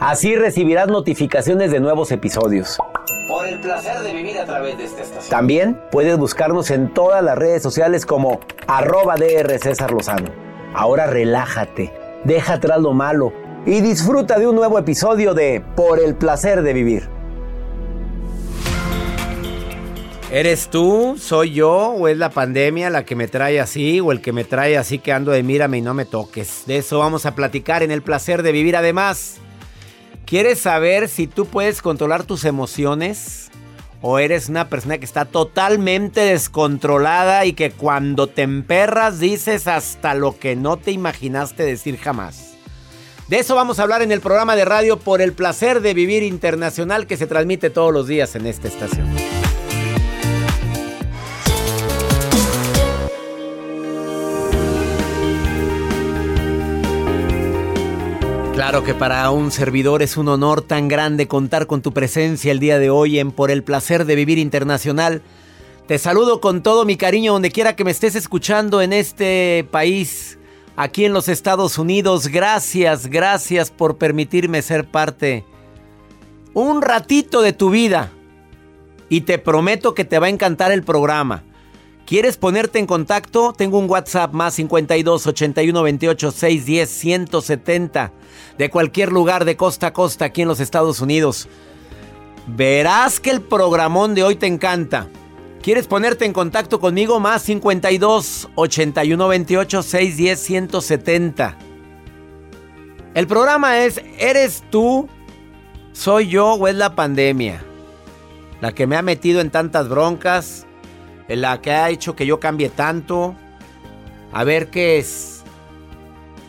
Así recibirás notificaciones de nuevos episodios. Por el placer de vivir a través de esta estación. También puedes buscarnos en todas las redes sociales como arroba DR César Lozano. Ahora relájate, deja atrás lo malo y disfruta de un nuevo episodio de Por el placer de vivir. ¿Eres tú? ¿Soy yo? ¿O es la pandemia la que me trae así? ¿O el que me trae así que ando de mírame y no me toques? De eso vamos a platicar en el placer de vivir. Además, ¿quieres saber si tú puedes controlar tus emociones? ¿O eres una persona que está totalmente descontrolada y que cuando te emperras dices hasta lo que no te imaginaste decir jamás? De eso vamos a hablar en el programa de radio por el placer de vivir internacional que se transmite todos los días en esta estación. Claro que para un servidor es un honor tan grande contar con tu presencia el día de hoy en Por el placer de vivir internacional. Te saludo con todo mi cariño donde quiera que me estés escuchando en este país, aquí en los Estados Unidos. Gracias, gracias por permitirme ser parte un ratito de tu vida. Y te prometo que te va a encantar el programa. ¿Quieres ponerte en contacto? Tengo un WhatsApp más 52 81 28 610 170 de cualquier lugar de costa a costa aquí en los Estados Unidos. Verás que el programón de hoy te encanta. ¿Quieres ponerte en contacto conmigo? Más 52 81 28 610 170. El programa es ¿Eres tú? ¿Soy yo o es la pandemia? La que me ha metido en tantas broncas, la que ha hecho que yo cambie tanto. A ver qué es.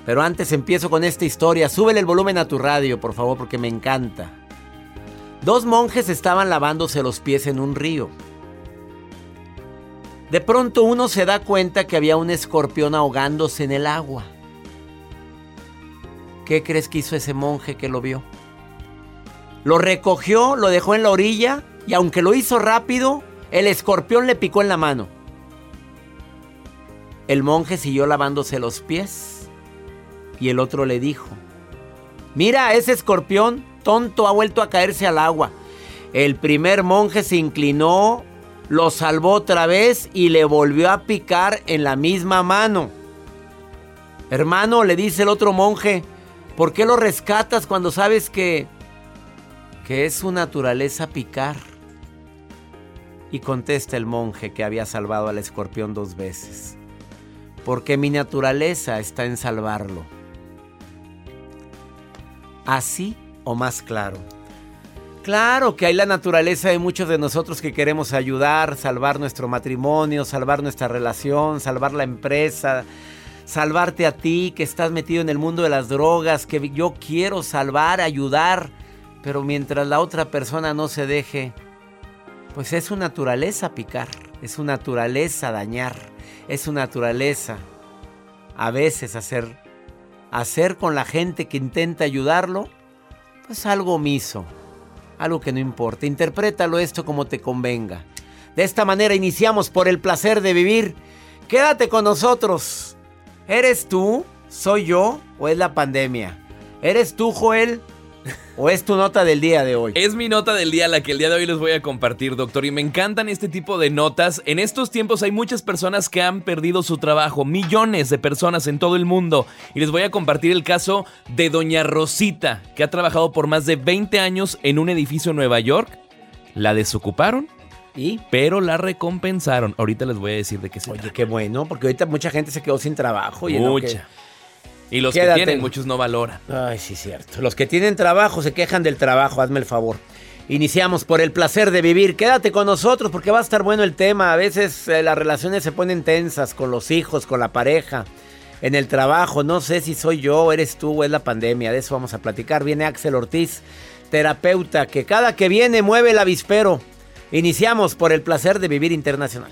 Pero antes empiezo con esta historia. Súbele el volumen a tu radio, por favor, porque me encanta. Dos monjes estaban lavándose los pies en un río. De pronto uno se da cuenta que había un escorpión ahogándose en el agua. ¿Qué crees que hizo ese monje que lo vio? Lo recogió, lo dejó en la orilla y aunque lo hizo rápido, el escorpión le picó en la mano. El monje siguió lavándose los pies y el otro le dijo, mira, ese escorpión tonto ha vuelto a caerse al agua. El primer monje se inclinó lo salvó otra vez y le volvió a picar en la misma mano. Hermano, le dice el otro monje, ¿por qué lo rescatas cuando sabes que, que es su naturaleza picar? Y contesta el monje que había salvado al escorpión dos veces, porque mi naturaleza está en salvarlo. Así o más claro. Claro que hay la naturaleza de muchos de nosotros que queremos ayudar, salvar nuestro matrimonio, salvar nuestra relación, salvar la empresa, salvarte a ti que estás metido en el mundo de las drogas, que yo quiero salvar, ayudar, pero mientras la otra persona no se deje, pues es su naturaleza picar, es su naturaleza dañar, es su naturaleza a veces hacer hacer con la gente que intenta ayudarlo, pues algo omiso, algo que no importa. Interprétalo esto como te convenga. De esta manera iniciamos por el placer de vivir. Quédate con nosotros. ¿Eres tú? ¿Soy yo? ¿O es la pandemia? ¿Eres tú, Joel? ¿O es tu nota del día de hoy? Es mi nota del día la que el día de hoy les voy a compartir, doctor. Y me encantan este tipo de notas. En estos tiempos hay muchas personas que han perdido su trabajo, millones de personas en todo el mundo. Y les voy a compartir el caso de doña Rosita, que ha trabajado por más de 20 años en un edificio en Nueva York. La desocuparon ¿Y? pero la recompensaron. Ahorita les voy a decir de qué se Oye, trata. qué bueno, porque ahorita mucha gente se quedó sin trabajo. Y en lo que- Mucha. Y los Quédate. que tienen, muchos no valoran. Ay, sí, cierto. Los que tienen trabajo se quejan del trabajo, hazme el favor. Iniciamos por el placer de vivir. Quédate con nosotros porque va a estar bueno el tema. A veces eh, las relaciones se ponen tensas con los hijos, con la pareja, en el trabajo. No sé si soy yo, eres tú o es la pandemia. De eso vamos a platicar. Viene Axel Ortiz, terapeuta, que cada que viene mueve el avispero. Iniciamos por el placer de vivir internacional.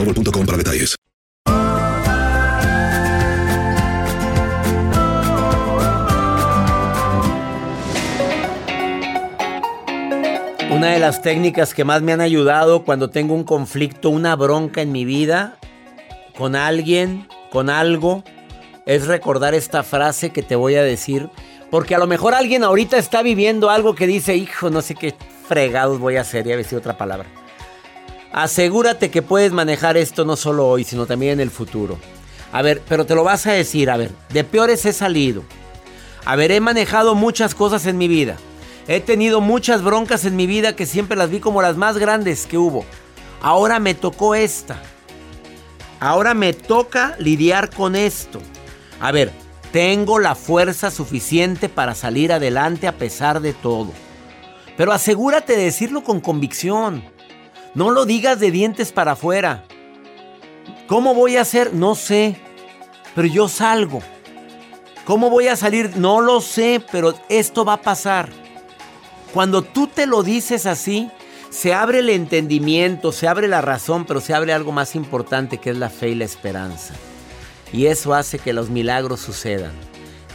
para detalles. Una de las técnicas que más me han ayudado cuando tengo un conflicto, una bronca en mi vida, con alguien, con algo, es recordar esta frase que te voy a decir. Porque a lo mejor alguien ahorita está viviendo algo que dice, hijo, no sé qué fregados voy a hacer, ya decir otra palabra. Asegúrate que puedes manejar esto no solo hoy, sino también en el futuro. A ver, pero te lo vas a decir, a ver, de peores he salido. A ver, he manejado muchas cosas en mi vida. He tenido muchas broncas en mi vida que siempre las vi como las más grandes que hubo. Ahora me tocó esta. Ahora me toca lidiar con esto. A ver, Tengo la fuerza suficiente para salir adelante a pesar de todo. Pero asegúrate de decirlo con convicción. No lo digas de dientes para afuera. ¿Cómo voy a hacer? No sé. Pero yo salgo. ¿Cómo voy a salir? No lo sé, pero esto va a pasar. Cuando tú te lo dices así, se abre el entendimiento, se abre la razón, pero se abre algo más importante que es la fe y la esperanza. Y eso hace que los milagros sucedan,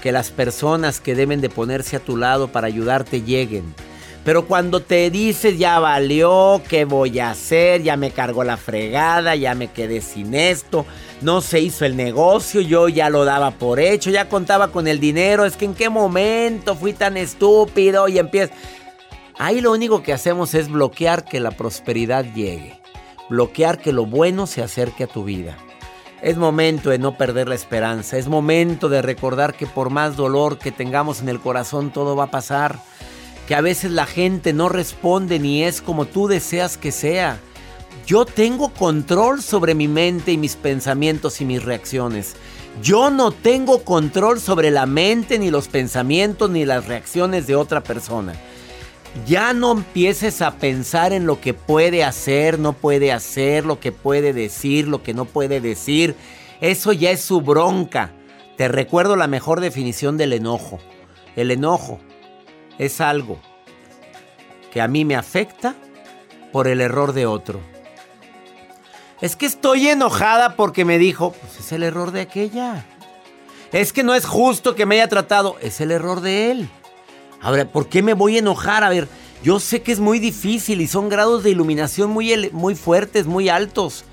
que las personas que deben de ponerse a tu lado para ayudarte lleguen. Pero cuando te dices ya valió, ¿qué voy a hacer? Ya me cargó la fregada, ya me quedé sin esto, no se hizo el negocio, yo ya lo daba por hecho, ya contaba con el dinero, es que en qué momento fui tan estúpido y empiezo... Ahí lo único que hacemos es bloquear que la prosperidad llegue, bloquear que lo bueno se acerque a tu vida. Es momento de no perder la esperanza, es momento de recordar que por más dolor que tengamos en el corazón todo va a pasar, que a veces la gente no responde ni es como tú deseas que sea. Yo tengo control sobre mi mente y mis pensamientos y mis reacciones. Yo no tengo control sobre la mente ni los pensamientos ni las reacciones de otra persona. Ya no empieces a pensar en lo que puede hacer, no puede hacer, lo que puede decir, lo que no puede decir. Eso ya es su bronca. Te recuerdo la mejor definición del enojo. El enojo es algo que a mí me afecta por el error de otro. Es que estoy enojada porque me dijo, pues es el error de aquella. Es que no es justo que me haya tratado, es el error de él. Ahora, ¿por qué me voy a enojar? A ver, yo sé que es muy difícil y son grados de iluminación muy, muy fuertes, muy altos.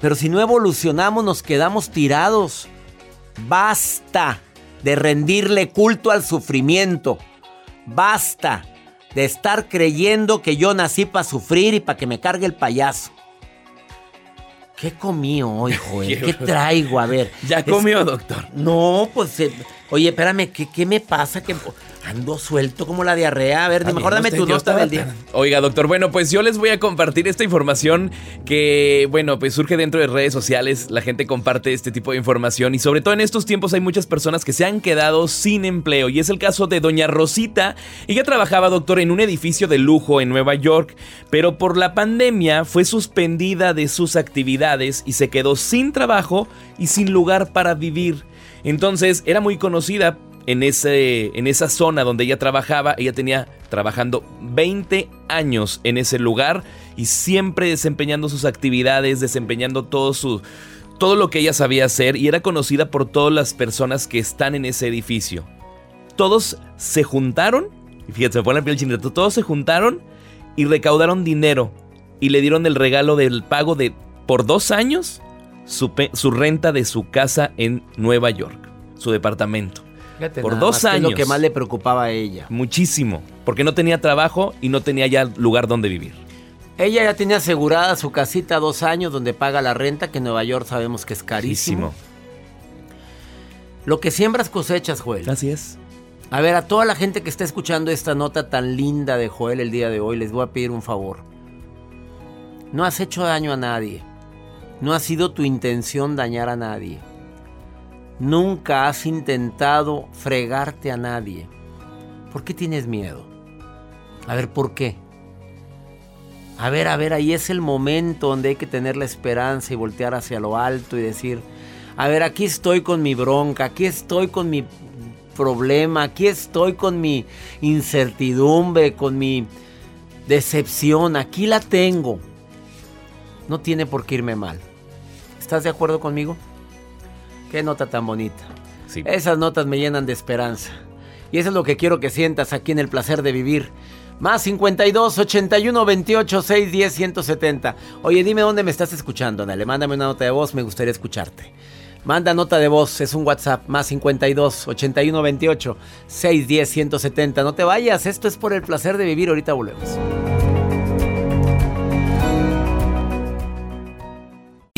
Pero si no evolucionamos, nos quedamos tirados. Basta de rendirle culto al sufrimiento. Basta de estar creyendo que yo nací para sufrir y para que me cargue el payaso. ¿Qué comí hoy, Joel? ¿Qué traigo? A ver. ¿Ya comió, doctor? No, pues. eh, oye, espérame, ¿qué, qué me pasa? Que ando suelto como la diarrea. A ver, También mejor dame usted, tu nota del día. Oiga, doctor, bueno, pues yo les voy a compartir esta información que, bueno, pues surge dentro de redes sociales. La gente comparte este tipo de información y sobre todo en estos tiempos hay muchas personas que se han quedado sin empleo. Y es el caso de doña Rosita. Ella trabajaba, doctor, en un edificio de lujo en Nueva York, pero por la pandemia fue suspendida de sus actividades y se quedó sin trabajo y sin lugar para vivir. Entonces era muy conocida en, ese, en esa zona donde ella trabajaba. Ella tenía trabajando 20 años en ese lugar y siempre desempeñando sus actividades, desempeñando todo su... Todo lo que ella sabía hacer y era conocida por todas las personas que están en ese edificio. Todos se juntaron, y fíjate, se pone la piel todos se juntaron y recaudaron dinero y le dieron el regalo del pago de por dos años su, renta de su casa en Nueva York, su departamento. Fíjate por nada dos años. Es lo que más le preocupaba a ella. Muchísimo, porque no tenía trabajo y no tenía ya lugar donde vivir. Ella ya tenía asegurada su casita dos años donde paga la renta, que en Nueva York sabemos que es carísimo. Lo que siembras cosechas, Joel. Así es. A ver, a toda la gente que está escuchando esta nota tan linda de Joel el día de hoy, les voy a pedir un favor. No has hecho daño a nadie. No ha sido tu intención dañar a nadie. Nunca has intentado fregarte a nadie. ¿Por qué tienes miedo? A ver, ¿por qué? A ver, a ver, ahí es el momento donde hay que tener la esperanza y voltear hacia lo alto y decir, a ver, aquí estoy con mi bronca, aquí estoy con mi problema, aquí estoy con mi incertidumbre, con mi decepción, aquí la tengo. No tiene por qué irme mal. ¿Estás de acuerdo conmigo? Qué nota tan bonita. Sí. Esas notas me llenan de esperanza. Y eso es lo que quiero que sientas aquí en el placer de vivir. Más 52 81 28 6 10 170. Oye, dime dónde me estás escuchando. Dale, mándame una nota de voz, me gustaría escucharte. Manda nota de voz, es un WhatsApp, más 52 81 28 6 10 170. No te vayas, esto es por el placer de vivir. Ahorita volvemos.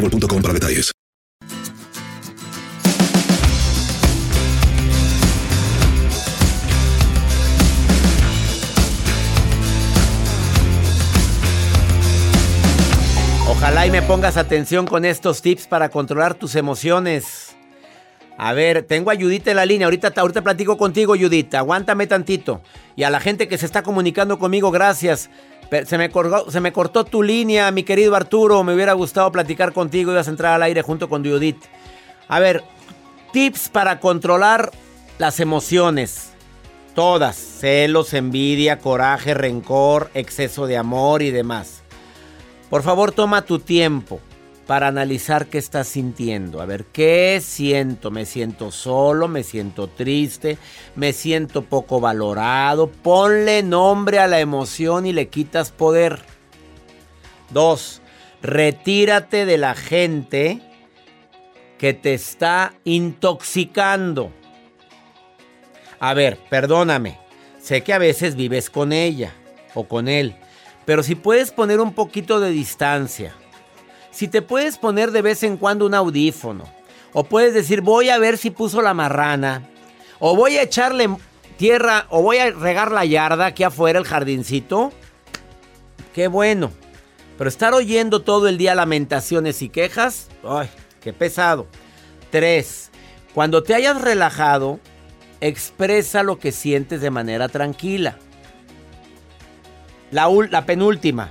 boostmobile.com para detalles. Ojalá y me pongas atención con estos tips para controlar tus emociones. A ver, tengo a Judith en la línea. Ahorita, ahorita platico contigo, Judith. Aguántame tantito. Y a la gente que se está comunicando conmigo, gracias. Se me cortó tu línea, mi querido Arturo. Me hubiera gustado platicar contigo. Ibas a entrar al aire junto con Judith. A ver, tips para controlar las emociones. Todas. Celos, envidia, coraje, rencor, exceso de amor y demás. Por favor, toma tu tiempo para analizar qué estás sintiendo. A ver, ¿qué siento? ¿Me siento solo? ¿Me siento triste? ¿Me siento poco valorado? Ponle nombre a la emoción y le quitas poder. Dos, retírate de la gente que te está intoxicando. A ver, perdóname. Sé que a veces vives con ella o con él. Pero si puedes poner un poquito de distancia. Si te puedes poner de vez en cuando un audífono. O puedes decir, voy a ver si puso la marrana. O voy a echarle tierra. O voy a regar la yarda aquí afuera, el jardincito. Qué bueno. Pero estar oyendo todo el día lamentaciones y quejas. Ay, qué pesado. Tres. Cuando te hayas relajado, expresa lo que sientes de manera tranquila. La, la penúltima.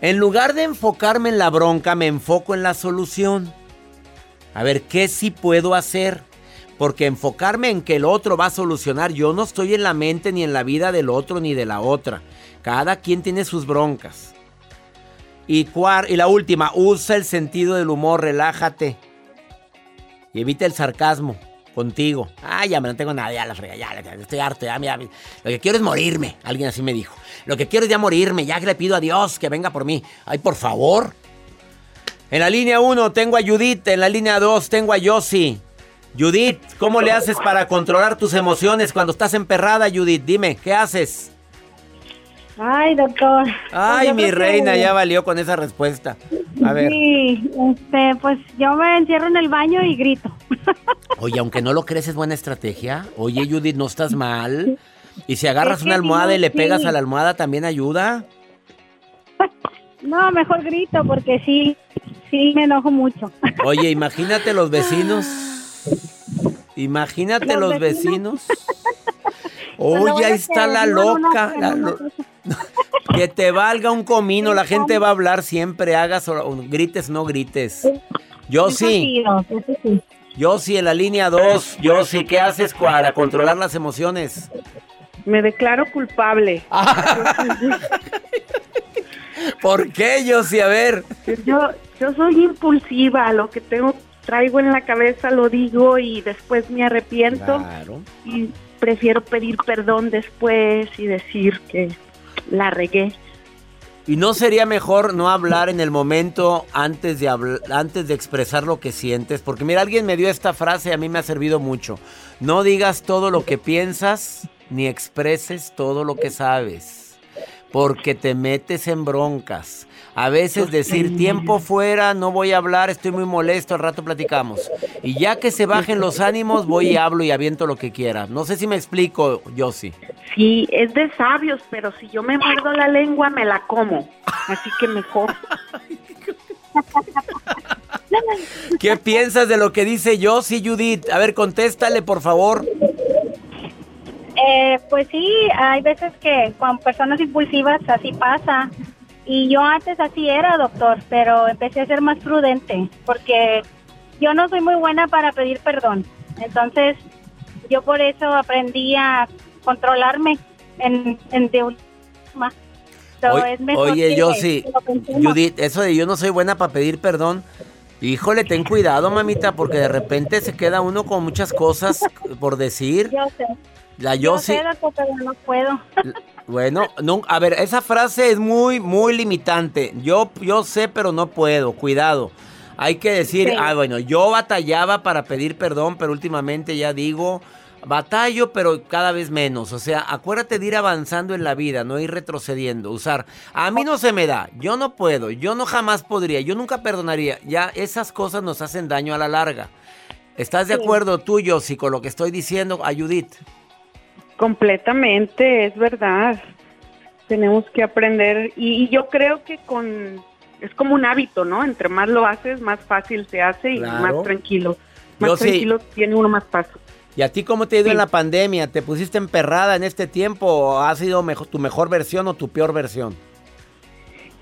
En lugar de enfocarme en la bronca, me enfoco en la solución. A ver, ¿qué sí puedo hacer? Porque enfocarme en que el otro va a solucionar, yo no estoy en la mente ni en la vida del otro ni de la otra. Cada quien tiene sus broncas. Y, y la última, usa el sentido del humor, relájate. Y evita el sarcasmo contigo. Ah, ya me no tengo nada, ya la frega, ya, ya, estoy harto, ya, mira, lo que quiero es morirme. Alguien así me dijo. Lo que quiero es ya morirme, ya que le pido a Dios que venga por mí. Ay, por favor. En la línea 1 tengo a Judith, en la línea 2 tengo a Yossi. Judith, ¿cómo le haces para controlar tus emociones cuando estás emperrada, Judith? Dime, ¿qué haces? Ay, doctor. Ay, Yo mi que- reina, ya valió con esa respuesta. A ver. Sí, este, pues yo me encierro en el baño y grito. Oye, aunque no lo crees, es buena estrategia. Oye, Judith, no estás mal. Y si agarras Es que una almohada sí, y le pegas sí. a la almohada, también ayuda. No, mejor grito porque sí, sí me enojo mucho. Oye, imagínate los vecinos. Imagínate los, Los vecinos. vecinos. Pues Oye, ahí está la loca. no, la no, lo- no. Que te valga un comino, la gente va a hablar siempre, hagas o, o grites, no grites. Yo sí, yo sí en la línea 2, yo sí, ¿qué haces para controlar las emociones? Me declaro culpable. ¿Por qué yo sí? A ver. Yo, yo soy impulsiva, lo que tengo traigo en la cabeza lo digo y después me arrepiento Claro. y prefiero pedir perdón después y decir que la regué. ¿Y no sería mejor no hablar en el momento antes de, antes de expresar lo que sientes? Porque mira, alguien me dio esta frase y a mí me ha servido mucho. No digas todo lo que piensas ni expreses todo lo que sabes, porque te metes en broncas. A veces decir tiempo fuera, no voy a hablar, estoy muy molesto, al rato platicamos. Y ya que se bajen los ánimos, voy y hablo y aviento lo que quiera. No sé si me explico, Yossi. Sí, es de sabios, pero si yo me muerdo la lengua me la como. Así que mejor. ¿Qué piensas de lo que dice Yossi, Judith? A ver, contéstale, por favor. Eh, pues sí, hay veces que con personas impulsivas así pasa. Y yo antes así era, doctor, pero empecé a ser más prudente porque yo no soy muy buena para pedir perdón. Entonces, yo por eso aprendí a controlarme en, en de última. So, Oye, lo pensemos. Judith, eso de yo no soy buena para pedir perdón. Híjole, ten cuidado, mamita, porque de repente se queda uno con muchas cosas por decir. Yo sé. La Yo sé, doctor, pero no puedo. Bueno, no, a ver, esa frase es muy, muy limitante. Yo, yo sé, pero no puedo. Cuidado. Hay que decir, Sí. ah, bueno, yo batallaba para pedir perdón, pero últimamente ya digo, batallo, pero cada vez menos. O sea, acuérdate de ir avanzando en la vida, no ir retrocediendo. Usar, a mí no se me da, yo no puedo, yo no jamás podría, yo nunca perdonaría. Ya esas cosas nos hacen daño a la larga. ¿Estás de Sí. acuerdo tú, Yossi, con lo que estoy diciendo a Judith? Completamente, es verdad. Tenemos que aprender y, y yo creo que con es como un hábito, ¿no? Entre más lo haces, más fácil se hace y Claro. más tranquilo. Más Yo sí. tranquilo tiene uno más paso. ¿Y a ti cómo te ha ido en la pandemia? ¿Te pusiste emperrada en este tiempo o ha sido mejo- tu mejor versión o tu peor versión?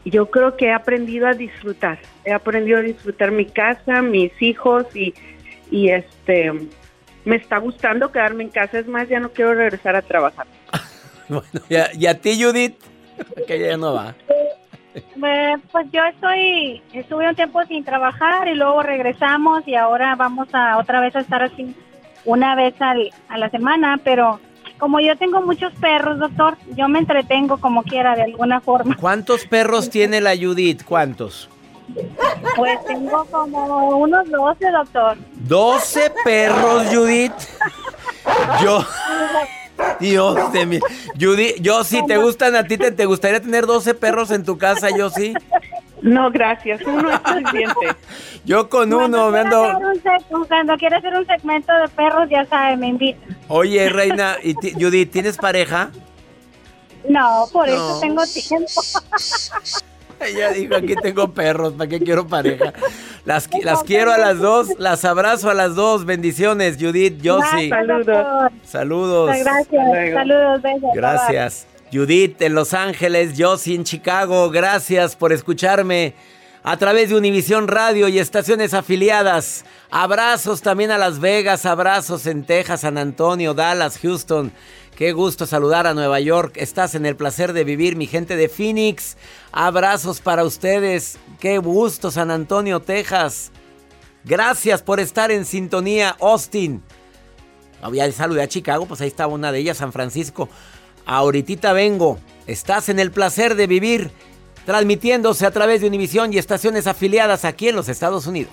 Yo creo que he aprendido a disfrutar. He aprendido a disfrutar mi casa, mis hijos y, y este me está gustando quedarme en casa. Es más, ya no quiero regresar a trabajar. Bueno, ¿y a, y a ti, Judith? que ya no va. Eh, pues yo estoy, estuve un tiempo sin trabajar y luego regresamos y ahora vamos a otra vez a estar así una vez al, a la semana, pero como yo tengo muchos perros, doctor, yo me entretengo como quiera de alguna forma. ¿Cuántos perros tiene la Judith? ¿Cuántos? Pues tengo como unos 12, doctor. 12 perros, Judith. Yo. Dios de mí. Judith, yo si te gustan a ti, te, te gustaría tener 12 perros en tu casa, yo sí. No, gracias. Uno es suficiente. Yo con uno me ando. un Cuando quiera hacer un segmento de perros, ya sabe, me invita. Oye, reina, y Judith, ¿tienes pareja? No, por No. eso tengo tiempo. Ella dijo, aquí tengo perros, ¿para qué quiero pareja? Las, las quiero a las dos, las abrazo a las dos. Bendiciones, Judith, Yossi. Gracias, doctor. Saludos. Gracias. Saludos, besos. Gracias. Judith en Los Ángeles, Yossi en Chicago, gracias por escucharme a través de Univisión Radio y estaciones afiliadas. Abrazos también a Las Vegas, abrazos en Texas, San Antonio, Dallas, Houston. Qué gusto saludar a Nueva York. Estás en el placer de vivir, mi gente de Phoenix. Abrazos para ustedes. Qué gusto, San Antonio, Texas. Gracias por estar en sintonía, Austin. Ya saludé a Chicago, pues ahí estaba una de ellas, San Francisco. Ahorita vengo. Estás en el placer de vivir, transmitiéndose a través de Univisión y estaciones afiliadas aquí en los Estados Unidos.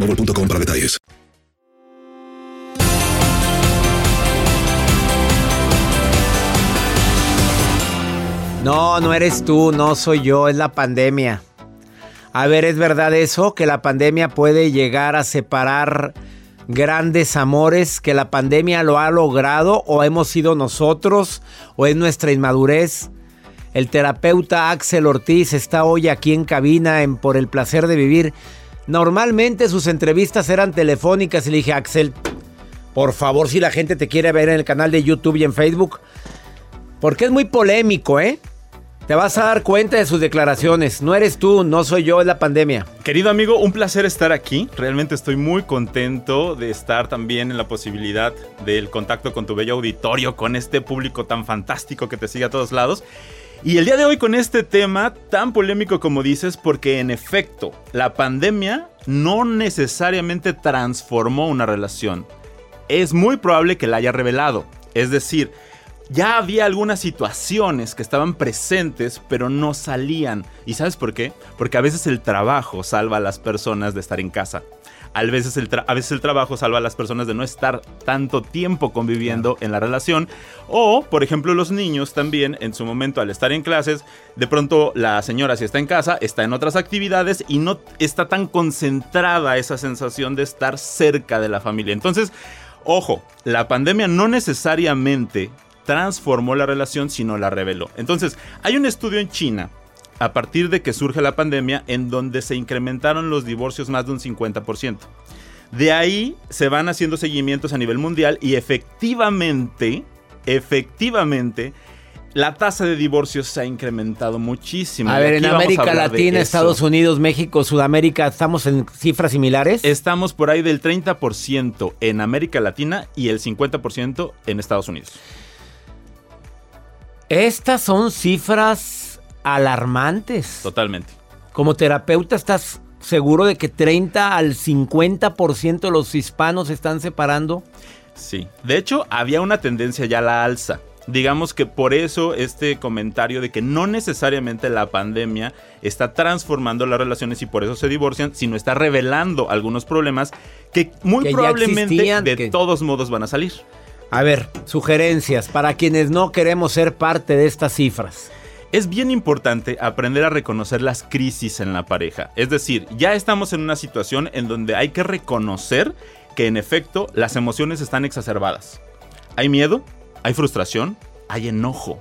boostmobile.com para detalles. No, no eres tú, no soy yo, es la pandemia. A ver, ¿es verdad eso? Que la pandemia puede llegar a separar grandes amores, que la pandemia lo ha logrado o hemos sido nosotros o es nuestra inmadurez. El terapeuta Axel Ortiz está hoy aquí en cabina en Por el placer de vivir. Normalmente sus entrevistas eran telefónicas y le dije, Axel, por favor, si la gente te quiere ver en el canal de YouTube y en Facebook, porque es muy polémico, ¿eh? Te vas a dar cuenta de sus declaraciones. No eres tú, no soy yo, es la pandemia. Querido amigo, un placer estar aquí. Realmente estoy muy contento de estar también en la posibilidad del contacto con tu bello auditorio, con este público tan fantástico que te sigue a todos lados. Y el día de hoy con este tema tan polémico como dices, porque en efecto, la pandemia no necesariamente transformó una relación. Es muy probable que la haya revelado. Es decir, ya había algunas situaciones que estaban presentes, pero no salían. ¿Y sabes por qué? Porque a veces el trabajo salva a las personas de estar en casa. A veces, el a veces el trabajo salva a las personas de no estar tanto tiempo conviviendo en la relación. O, por ejemplo, los niños también, en su momento al estar en clases, de pronto la señora si está en casa, está en otras actividades y no está tan concentrada esa sensación de estar cerca de la familia. Entonces, ojo, la pandemia no necesariamente transformó la relación, sino la reveló. Entonces, hay un estudio en China, a partir de que surge la pandemia, en donde se incrementaron los divorcios más de un 50%. De ahí se van haciendo seguimientos a nivel mundial y efectivamente, efectivamente, la tasa de divorcios se ha incrementado muchísimo. A ver, en América Latina, Estados Unidos, México, Sudamérica, ¿estamos en cifras similares? Estamos por ahí del 30% en América Latina y el 50% en Estados Unidos. Estas son cifras alarmantes. Totalmente. Como terapeuta, ¿estás seguro de que 30 al 50% de los hispanos se están separando? Sí. De hecho, había una tendencia ya a la alza. Digamos que por eso este comentario de que no necesariamente la pandemia está transformando las relaciones y por eso se divorcian, sino está revelando algunos problemas que muy Que probablemente existían, de que- todos modos van a salir. A ver, sugerencias para quienes no queremos ser parte de estas cifras. Es bien importante aprender a reconocer las crisis en la pareja. Es decir, ya estamos en una situación en donde hay que reconocer que en efecto las emociones están exacerbadas. Hay miedo, hay frustración, hay enojo.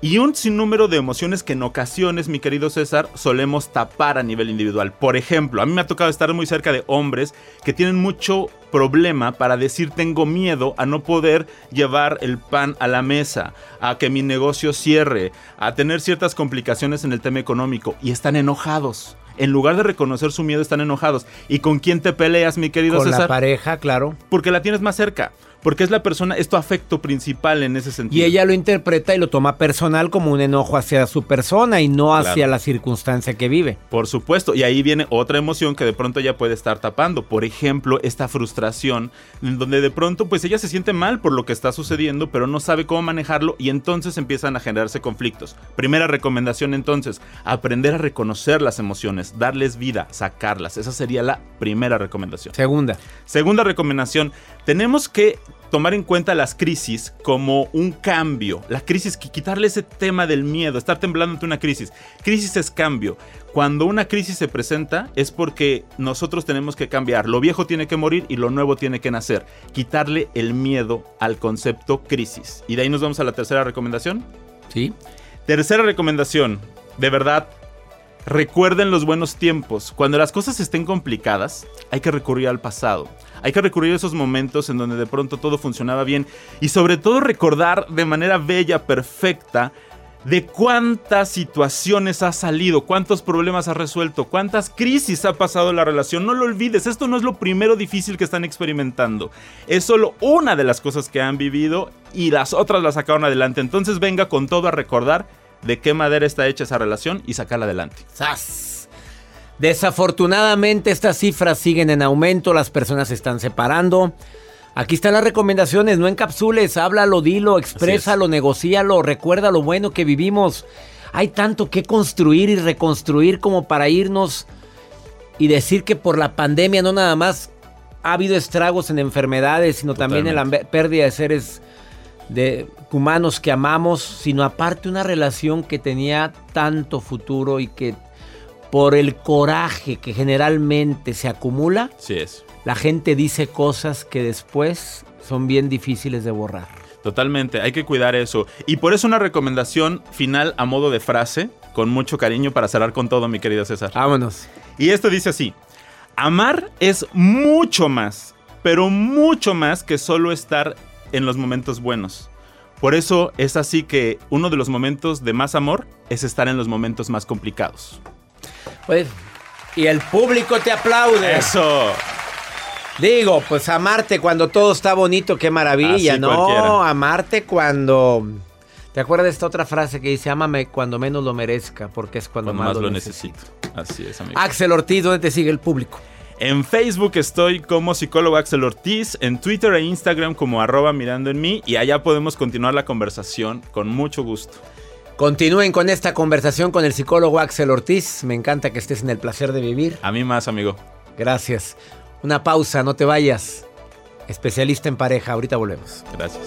Y un sinnúmero de emociones que en ocasiones, mi querido César, solemos tapar a nivel individual. Por ejemplo, a mí me ha tocado estar muy cerca de hombres que tienen mucho problema para decir tengo miedo a no poder llevar el pan a la mesa, a que mi negocio cierre, a tener ciertas complicaciones en el tema económico y están enojados. En lugar de reconocer su miedo, están enojados. ¿Y con quién te peleas, mi querido Con César? la pareja, claro. Porque la tienes más cerca. Porque es la persona, es tu afecto principal en ese sentido. Y ella lo interpreta y lo toma personal como un enojo hacia su persona y no hacia Claro. la circunstancia que vive. Por supuesto, y ahí viene otra emoción que de pronto ella puede estar tapando. Por ejemplo, esta frustración, en donde de pronto pues ella se siente mal por lo que está sucediendo, pero no sabe cómo manejarlo y entonces empiezan a generarse conflictos. Primera recomendación entonces, aprender a reconocer las emociones, darles vida, sacarlas. Esa sería la primera recomendación. Segunda. Segunda recomendación, tenemos que tomar en cuenta las crisis como un cambio. La crisis, qui- quitarle ese tema del miedo, estar temblando ante una crisis. Crisis es cambio. Cuando una crisis se presenta es porque nosotros tenemos que cambiar. Lo viejo tiene que morir y lo nuevo tiene que nacer. Quitarle el miedo al concepto crisis. Y de ahí nos vamos a la tercera recomendación. Sí. Tercera recomendación, de verdad, recuerden los buenos tiempos. Cuando las cosas estén complicadas, hay que recurrir al pasado. Hay que recurrir a esos momentos en donde de pronto todo funcionaba bien. Y sobre todo recordar de manera bella, perfecta, de cuántas situaciones ha salido, cuántos problemas ha resuelto, cuántas crisis ha pasado la relación. No lo olvides, esto no es lo primero difícil que están experimentando. Es solo una de las cosas que han vivido y las otras las sacaron adelante. Entonces venga con todo a recordar de qué madera está hecha esa relación y sacarla adelante. ¡Sas! Desafortunadamente estas cifras siguen en aumento, las personas se están separando. Aquí están las recomendaciones, no encapsules, háblalo, dilo, exprésalo, negocíalo, recuerda lo bueno que vivimos. Hay tanto que construir y reconstruir como para irnos y decir que por la pandemia no nada más ha habido estragos en enfermedades, sino también en la pérdida de seres de humanos que amamos, sino aparte una relación que tenía tanto futuro y que por el coraje que generalmente se acumula, Sí es. la gente dice cosas que después son bien difíciles de borrar. Totalmente, hay que cuidar eso. Y por eso una recomendación final a modo de frase, con mucho cariño para cerrar con todo, mi querido César. Vámonos. Y esto dice así, amar es mucho más, pero mucho más que solo estar en los momentos buenos. Por eso es así que uno de los momentos de más amor es estar en los momentos más complicados. Pues, y el público te aplaude. Eso. Digo, pues amarte cuando todo está bonito, qué maravilla, Así ¿no? cualquiera. Amarte cuando... ¿Te acuerdas de esta otra frase que dice, ámame cuando menos lo merezca, porque es cuando, Cuando más lo necesito. Así es, amigo. Axel Ortiz, ¿dónde te sigue el público? En Facebook estoy como psicólogo Axel Ortiz, en Twitter e Instagram como arroba mirando en mí y allá podemos continuar la conversación con mucho gusto. Continúen con esta conversación con el psicólogo Axel Ortiz. Me encanta que estés en el placer de vivir. A mí más, amigo. Gracias. Una pausa, no te vayas. Especialista en pareja, ahorita volvemos. Gracias.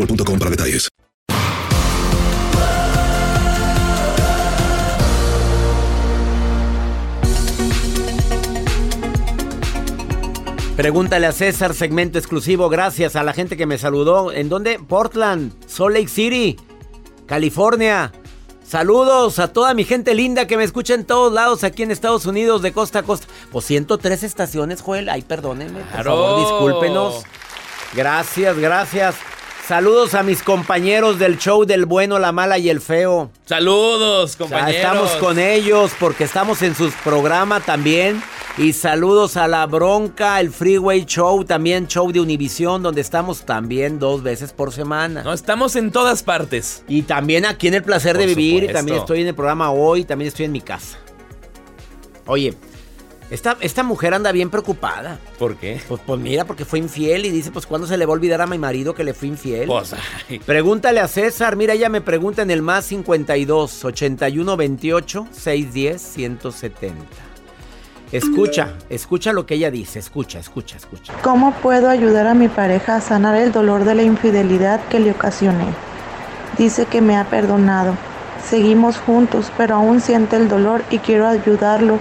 boostmobile.com para detalles. Pregúntale a César, segmento exclusivo. Gracias a la gente que me saludó. ¿En dónde? Portland, Salt Lake City, California. Saludos a toda mi gente linda que me escucha en todos lados aquí en Estados Unidos, de costa a costa. Pues 103 estaciones, Joel. Ay, perdónenme. Por favor, discúlpenos. Gracias, gracias. Saludos a mis compañeros del show del bueno, la mala y el feo. Saludos, compañeros. estamos con ellos porque estamos en sus programas también. Y saludos a La Bronca, el Freeway Show, también show de Univisión, donde estamos también dos veces por semana. No, estamos en todas partes. Y también aquí en El Placer Por de Vivir, y supuesto. también estoy en el programa hoy, también estoy en mi casa. Oye, esta, esta mujer anda bien preocupada. ¿Por qué? Pues, pues mira, porque fue infiel y dice, pues ¿cuándo se le va a olvidar a mi marido que le fui infiel? Pues, ay. Pregúntale a César, mira, ella me pregunta en el más 52 81 28 610 170. Escucha, escucha lo que ella dice, escucha, escucha, escucha. ¿Cómo puedo ayudar a mi pareja a sanar el dolor de la infidelidad que le ocasioné? Dice que me ha perdonado. Seguimos juntos, pero aún siente el dolor y quiero ayudarlo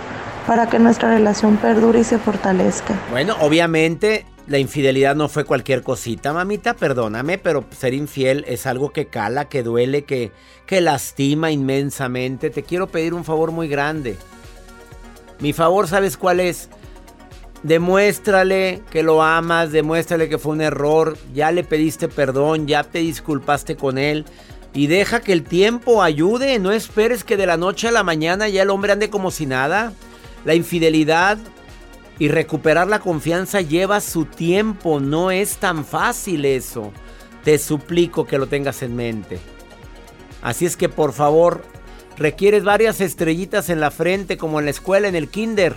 para que nuestra relación perdure y se fortalezca. Bueno, obviamente la infidelidad no fue cualquier cosita, mamita, perdóname, pero ser infiel es algo que cala, que duele, que, que lastima inmensamente. Te quiero pedir un favor muy grande. Mi favor, ¿sabes cuál es? Demuéstrale que lo amas, demuéstrale que fue un error, ya le pediste perdón, ya te disculpaste con él y deja que el tiempo ayude, no esperes que de la noche a la mañana ya el hombre ande como si nada. La infidelidad y recuperar la confianza lleva su tiempo, no es tan fácil eso. Te suplico que lo tengas en mente. Así es que por favor, requieres varias estrellitas en la frente como en la escuela, en el kinder.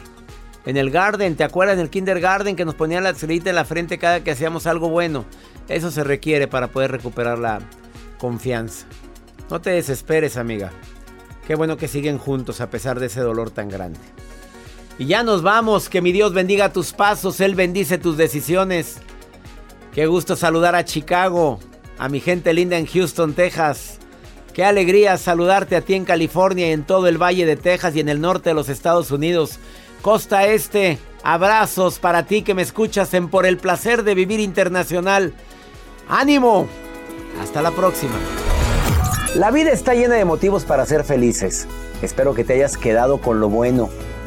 En el garden, ¿te acuerdas del kindergarten que nos ponían la estrellita en la frente cada que hacíamos algo bueno? Eso se requiere para poder recuperar la confianza. No te desesperes, amiga. Qué bueno que siguen juntos a pesar de ese dolor tan grande. Y ya nos vamos. Que mi Dios bendiga tus pasos. Él bendice tus decisiones. Qué gusto saludar a Chicago. A mi gente linda en Houston, Texas. Qué alegría saludarte a ti en California y en todo el Valle de Texas y en el norte de los Estados Unidos. Costa Este, abrazos para ti que me escuchas en Por el Placer de Vivir Internacional. ¡Ánimo! Hasta la próxima. La vida está llena de motivos para ser felices. Espero que te hayas quedado con lo bueno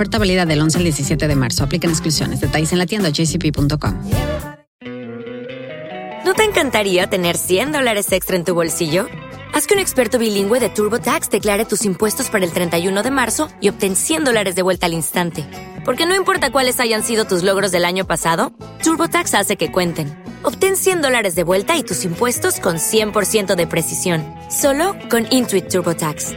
Oferta válida del 11 al 17 de marzo. Aplican exclusiones. Detalles en la tienda jcp.com. ¿No te encantaría tener 100 dólares extra en tu bolsillo? Haz que un experto bilingüe de TurboTax declare tus impuestos para el 31 de marzo y obtén 100 dólares de vuelta al instante. Porque no importa cuáles hayan sido tus logros del año pasado, TurboTax hace que cuenten. Obtén 100 dólares de vuelta y tus impuestos con 100% de precisión. Solo con Intuit TurboTax.